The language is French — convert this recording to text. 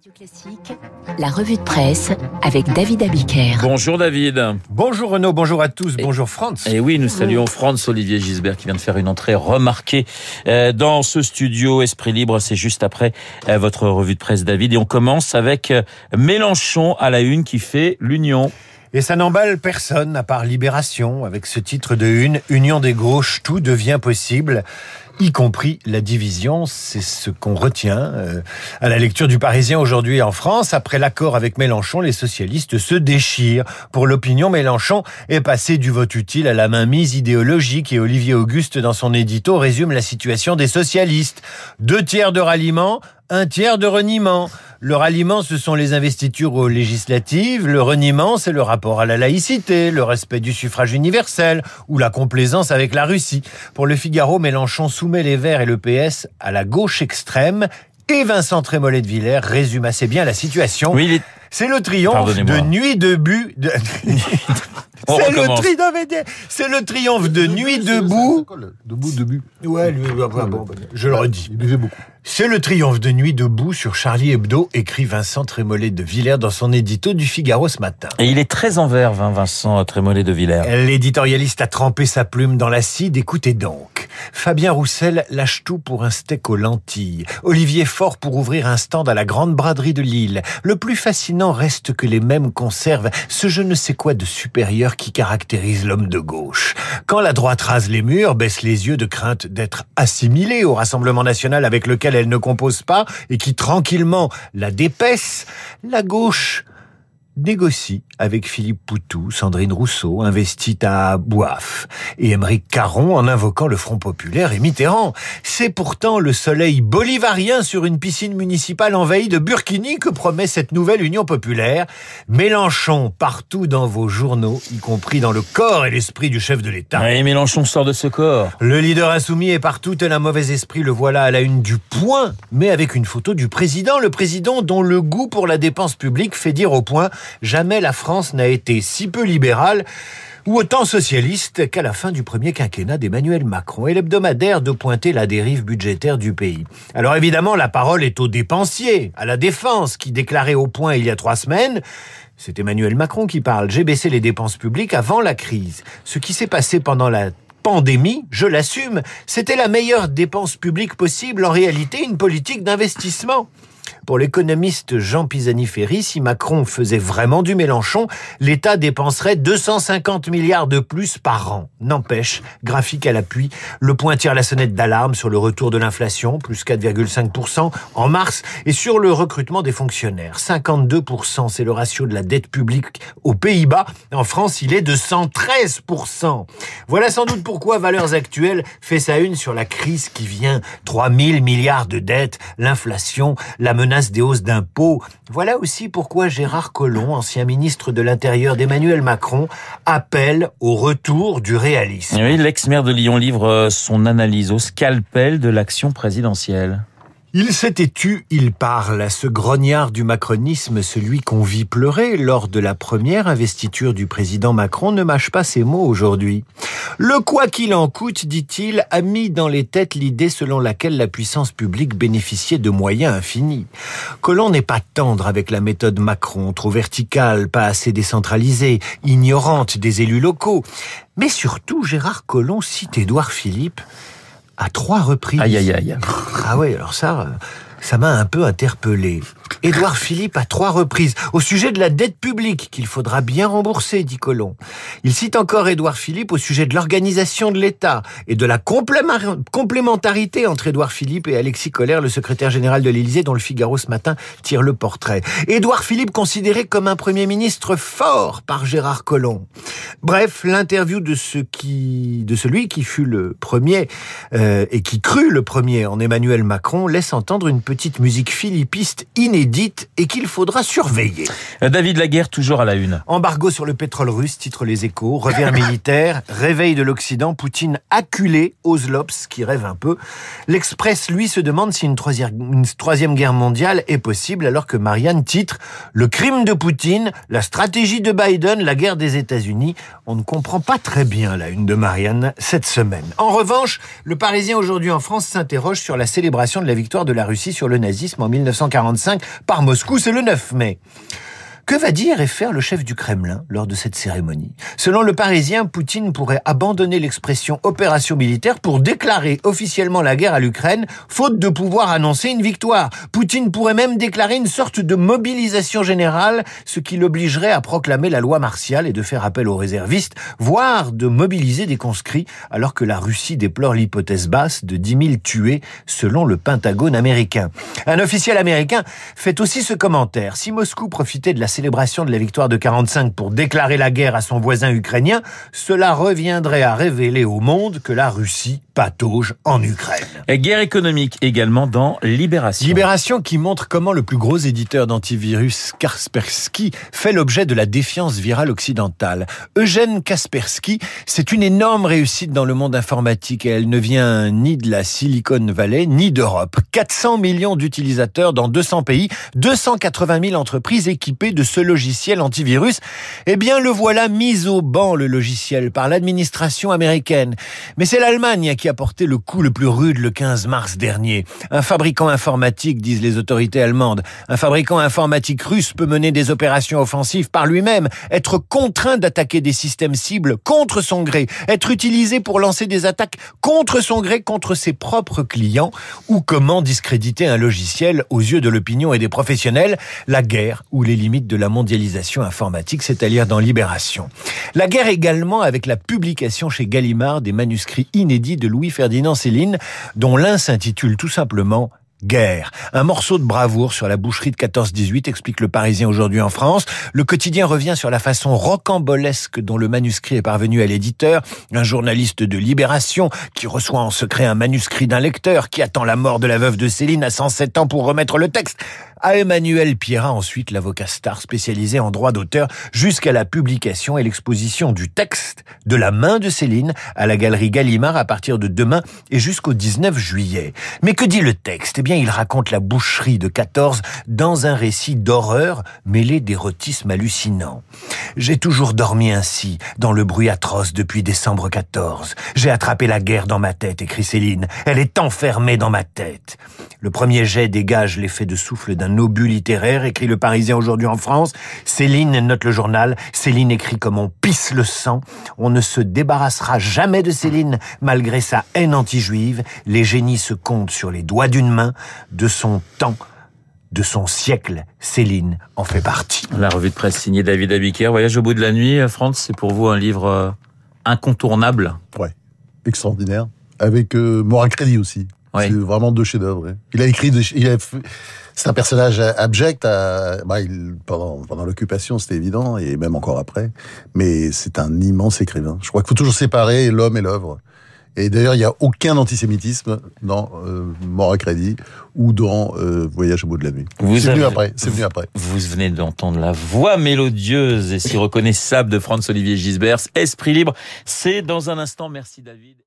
Radio Classique, la revue de presse avec David Abiker. Bonjour David. Bonjour Renaud, bonjour à tous, bonjour France. Et oui, nous saluons France Olivier Gisbert qui vient de faire une entrée remarquée euh, dans ce studio Esprit Libre. C'est juste après euh, votre revue de presse David. Et on commence avec euh, Mélenchon à la une qui fait l'union. Et ça n'emballe personne à part Libération avec ce titre de une, Union des gauches, tout devient possible y compris la division. C'est ce qu'on retient euh, à la lecture du Parisien aujourd'hui en France. Après l'accord avec Mélenchon, les socialistes se déchirent. Pour l'opinion, Mélenchon est passé du vote utile à la mainmise idéologique et Olivier Auguste, dans son édito, résume la situation des socialistes. Deux tiers de ralliement, un tiers de reniement. Le ralliement, ce sont les investitures législatives. Le reniement, c'est le rapport à la laïcité, le respect du suffrage universel ou la complaisance avec la Russie. Pour le Figaro, Mélenchon soumet les Verts et le PS à la gauche extrême. Et Vincent Trémollet de Villers résume assez bien la situation. Oui, C'est le triomphe de nuit de but. De... C'est le, tri... c'est le triomphe de nuit debout. Debout, debout. Ouais, lui, bah, bah, bon, je le redis. Il buvait beaucoup. C'est le triomphe de nuit debout sur Charlie Hebdo, écrit Vincent Trémollet de Villers dans son édito du Figaro ce matin. Et il est très en verve, hein, Vincent Trémollet de Villers. L'éditorialiste a trempé sa plume dans l'acide, écoutez donc. Fabien Roussel lâche tout pour un steak aux lentilles. Olivier Faure pour ouvrir un stand à la Grande Braderie de Lille. Le plus fascinant reste que les mêmes conservent ce je ne sais quoi de supérieur qui caractérise l'homme de gauche. Quand la droite rase les murs, baisse les yeux de crainte d'être assimilée au Rassemblement national avec lequel elle ne compose pas et qui tranquillement la dépaisse, la gauche négocie avec Philippe Poutou, Sandrine Rousseau, investit à Boif, et Émeric Caron en invoquant le Front Populaire et Mitterrand. C'est pourtant le soleil bolivarien sur une piscine municipale envahie de burkini que promet cette nouvelle Union Populaire. Mélenchon partout dans vos journaux, y compris dans le corps et l'esprit du chef de l'État. Et Mélenchon sort de ce corps. Le leader insoumis est partout tel un mauvais esprit, le voilà à la une du point, mais avec une photo du président, le président dont le goût pour la dépense publique fait dire au point jamais la France n'a été si peu libérale ou autant socialiste qu'à la fin du premier quinquennat d'Emmanuel Macron et l'hebdomadaire de pointer la dérive budgétaire du pays. Alors évidemment, la parole est aux dépensiers, à la défense, qui déclarait au point il y a trois semaines c'est Emmanuel Macron qui parle. J'ai baissé les dépenses publiques avant la crise. Ce qui s'est passé pendant la pandémie, je l'assume, c'était la meilleure dépense publique possible, en réalité une politique d'investissement. Pour l'économiste Jean Pisani-Ferry, si Macron faisait vraiment du Mélenchon, l'État dépenserait 250 milliards de plus par an. N'empêche, graphique à l'appui, le point tire la sonnette d'alarme sur le retour de l'inflation, plus 4,5% en mars, et sur le recrutement des fonctionnaires. 52%, c'est le ratio de la dette publique aux Pays-Bas. En France, il est de 113%. Voilà sans doute pourquoi Valeurs Actuelles fait sa une sur la crise qui vient. 3000 milliards de dettes, l'inflation, la menace des hausses d'impôts. Voilà aussi pourquoi Gérard Collomb, ancien ministre de l'Intérieur d'Emmanuel Macron, appelle au retour du réalisme. L'ex-maire de Lyon livre son analyse au scalpel de l'action présidentielle. Il s'était tu, il parle, ce grognard du macronisme, celui qu'on vit pleurer lors de la première investiture du président Macron, ne mâche pas ses mots aujourd'hui. Le quoi qu'il en coûte, dit-il, a mis dans les têtes l'idée selon laquelle la puissance publique bénéficiait de moyens infinis. Colomb n'est pas tendre avec la méthode Macron, trop verticale, pas assez décentralisée, ignorante des élus locaux. Mais surtout, Gérard Collomb cite Édouard Philippe à trois reprises. Aïe, aïe, aïe. Ah oui, alors ça, ça m'a un peu interpellé. Édouard Philippe à trois reprises au sujet de la dette publique qu'il faudra bien rembourser, dit Colomb. Il cite encore Édouard Philippe au sujet de l'organisation de l'État et de la complémentarité entre Édouard Philippe et Alexis Collère, le secrétaire général de l'Élysée, dont le Figaro ce matin tire le portrait. Édouard Philippe considéré comme un premier ministre fort par Gérard Collomb. Bref, l'interview de celui qui fut le premier euh, et qui crut le premier en Emmanuel Macron laisse entendre une petite musique philippiste inédite et qu'il faudra surveiller. David Laguerre, toujours à la une. Embargo sur le pétrole russe, titre les échos, revers militaire, réveil de l'Occident, Poutine acculé, Oslops qui rêve un peu. L'Express, lui, se demande si une troisième, une troisième guerre mondiale est possible alors que Marianne titre Le crime de Poutine, la stratégie de Biden, la guerre des États-Unis. On ne comprend pas très bien la une de Marianne cette semaine. En revanche, le Parisien aujourd'hui en France s'interroge sur la célébration de la victoire de la Russie sur sur le nazisme en 1945 par Moscou, c'est le 9 mai. Que va dire et faire le chef du Kremlin lors de cette cérémonie? Selon le Parisien, Poutine pourrait abandonner l'expression opération militaire pour déclarer officiellement la guerre à l'Ukraine, faute de pouvoir annoncer une victoire. Poutine pourrait même déclarer une sorte de mobilisation générale, ce qui l'obligerait à proclamer la loi martiale et de faire appel aux réservistes, voire de mobiliser des conscrits, alors que la Russie déplore l'hypothèse basse de 10 000 tués selon le Pentagone américain. Un officiel américain fait aussi ce commentaire. Si Moscou profitait de la célébration de la victoire de 45 pour déclarer la guerre à son voisin ukrainien, cela reviendrait à révéler au monde que la Russie patauge en Ukraine. Et guerre économique également dans Libération. Libération qui montre comment le plus gros éditeur d'antivirus, Kaspersky, fait l'objet de la défiance virale occidentale. Eugène Kaspersky, c'est une énorme réussite dans le monde informatique et elle ne vient ni de la Silicon Valley ni d'Europe. 400 millions d'utilisateurs dans 200 pays, 280 000 entreprises équipées de ce logiciel antivirus. Eh bien, le voilà mis au banc, le logiciel, par l'administration américaine. Mais c'est l'Allemagne qui a porté le coup le plus rude le 15 mars dernier. Un fabricant informatique, disent les autorités allemandes. Un fabricant informatique russe peut mener des opérations offensives par lui-même, être contraint d'attaquer des systèmes cibles contre son gré, être utilisé pour lancer des attaques contre son gré contre ses propres clients, ou comment discréditer un logiciel aux yeux de l'opinion et des professionnels, la guerre ou les limites de la mondialisation informatique, c'est-à-dire dans Libération. La guerre également avec la publication chez Gallimard des manuscrits inédits de Louis-Ferdinand Céline, dont l'un s'intitule tout simplement Guerre. Un morceau de bravoure sur la boucherie de 14-18, explique le Parisien aujourd'hui en France. Le quotidien revient sur la façon rocambolesque dont le manuscrit est parvenu à l'éditeur. Un journaliste de Libération qui reçoit en secret un manuscrit d'un lecteur qui attend la mort de la veuve de Céline à 107 ans pour remettre le texte à Emmanuel Pierrat, ensuite l'avocat star spécialisé en droit d'auteur, jusqu'à la publication et l'exposition du texte de la main de Céline à la galerie Gallimard à partir de demain et jusqu'au 19 juillet. Mais que dit le texte? Eh bien, il raconte la boucherie de 14 dans un récit d'horreur mêlé d'érotisme hallucinant. J'ai toujours dormi ainsi, dans le bruit atroce depuis décembre 14. J'ai attrapé la guerre dans ma tête, écrit Céline. Elle est enfermée dans ma tête. Le premier jet dégage l'effet de souffle d'un obus littéraire, écrit le Parisien aujourd'hui en France. Céline note le journal. Céline écrit comme on pisse le sang. On ne se débarrassera jamais de Céline, malgré sa haine anti-juive. Les génies se comptent sur les doigts d'une main. De son temps, de son siècle, Céline en fait partie. La revue de presse signée David Abiker. Voyage au bout de la nuit, France, c'est pour vous un livre euh, incontournable? Ouais, extraordinaire. Avec euh, Crédit aussi. C'est vraiment deux chefs-d'œuvre. ouais. Il a écrit, des- il a fait- c'est un personnage abject. À, bah, il- pendant pendant l'occupation, c'était évident, et même encore après. Mais c'est un immense écrivain. Je crois qu'il faut toujours séparer l'homme et l'œuvre. Et d'ailleurs, il n'y a aucun antisémitisme dans euh, Mort à crédit ou dans euh, Voyage au bout de la nuit. C'est venu après. C'est venu après. Vous venez d'entendre la voix mélodieuse et si reconnaissable de Franz-Olivier Gisbert. Esprit libre, c'est dans un instant. Merci David.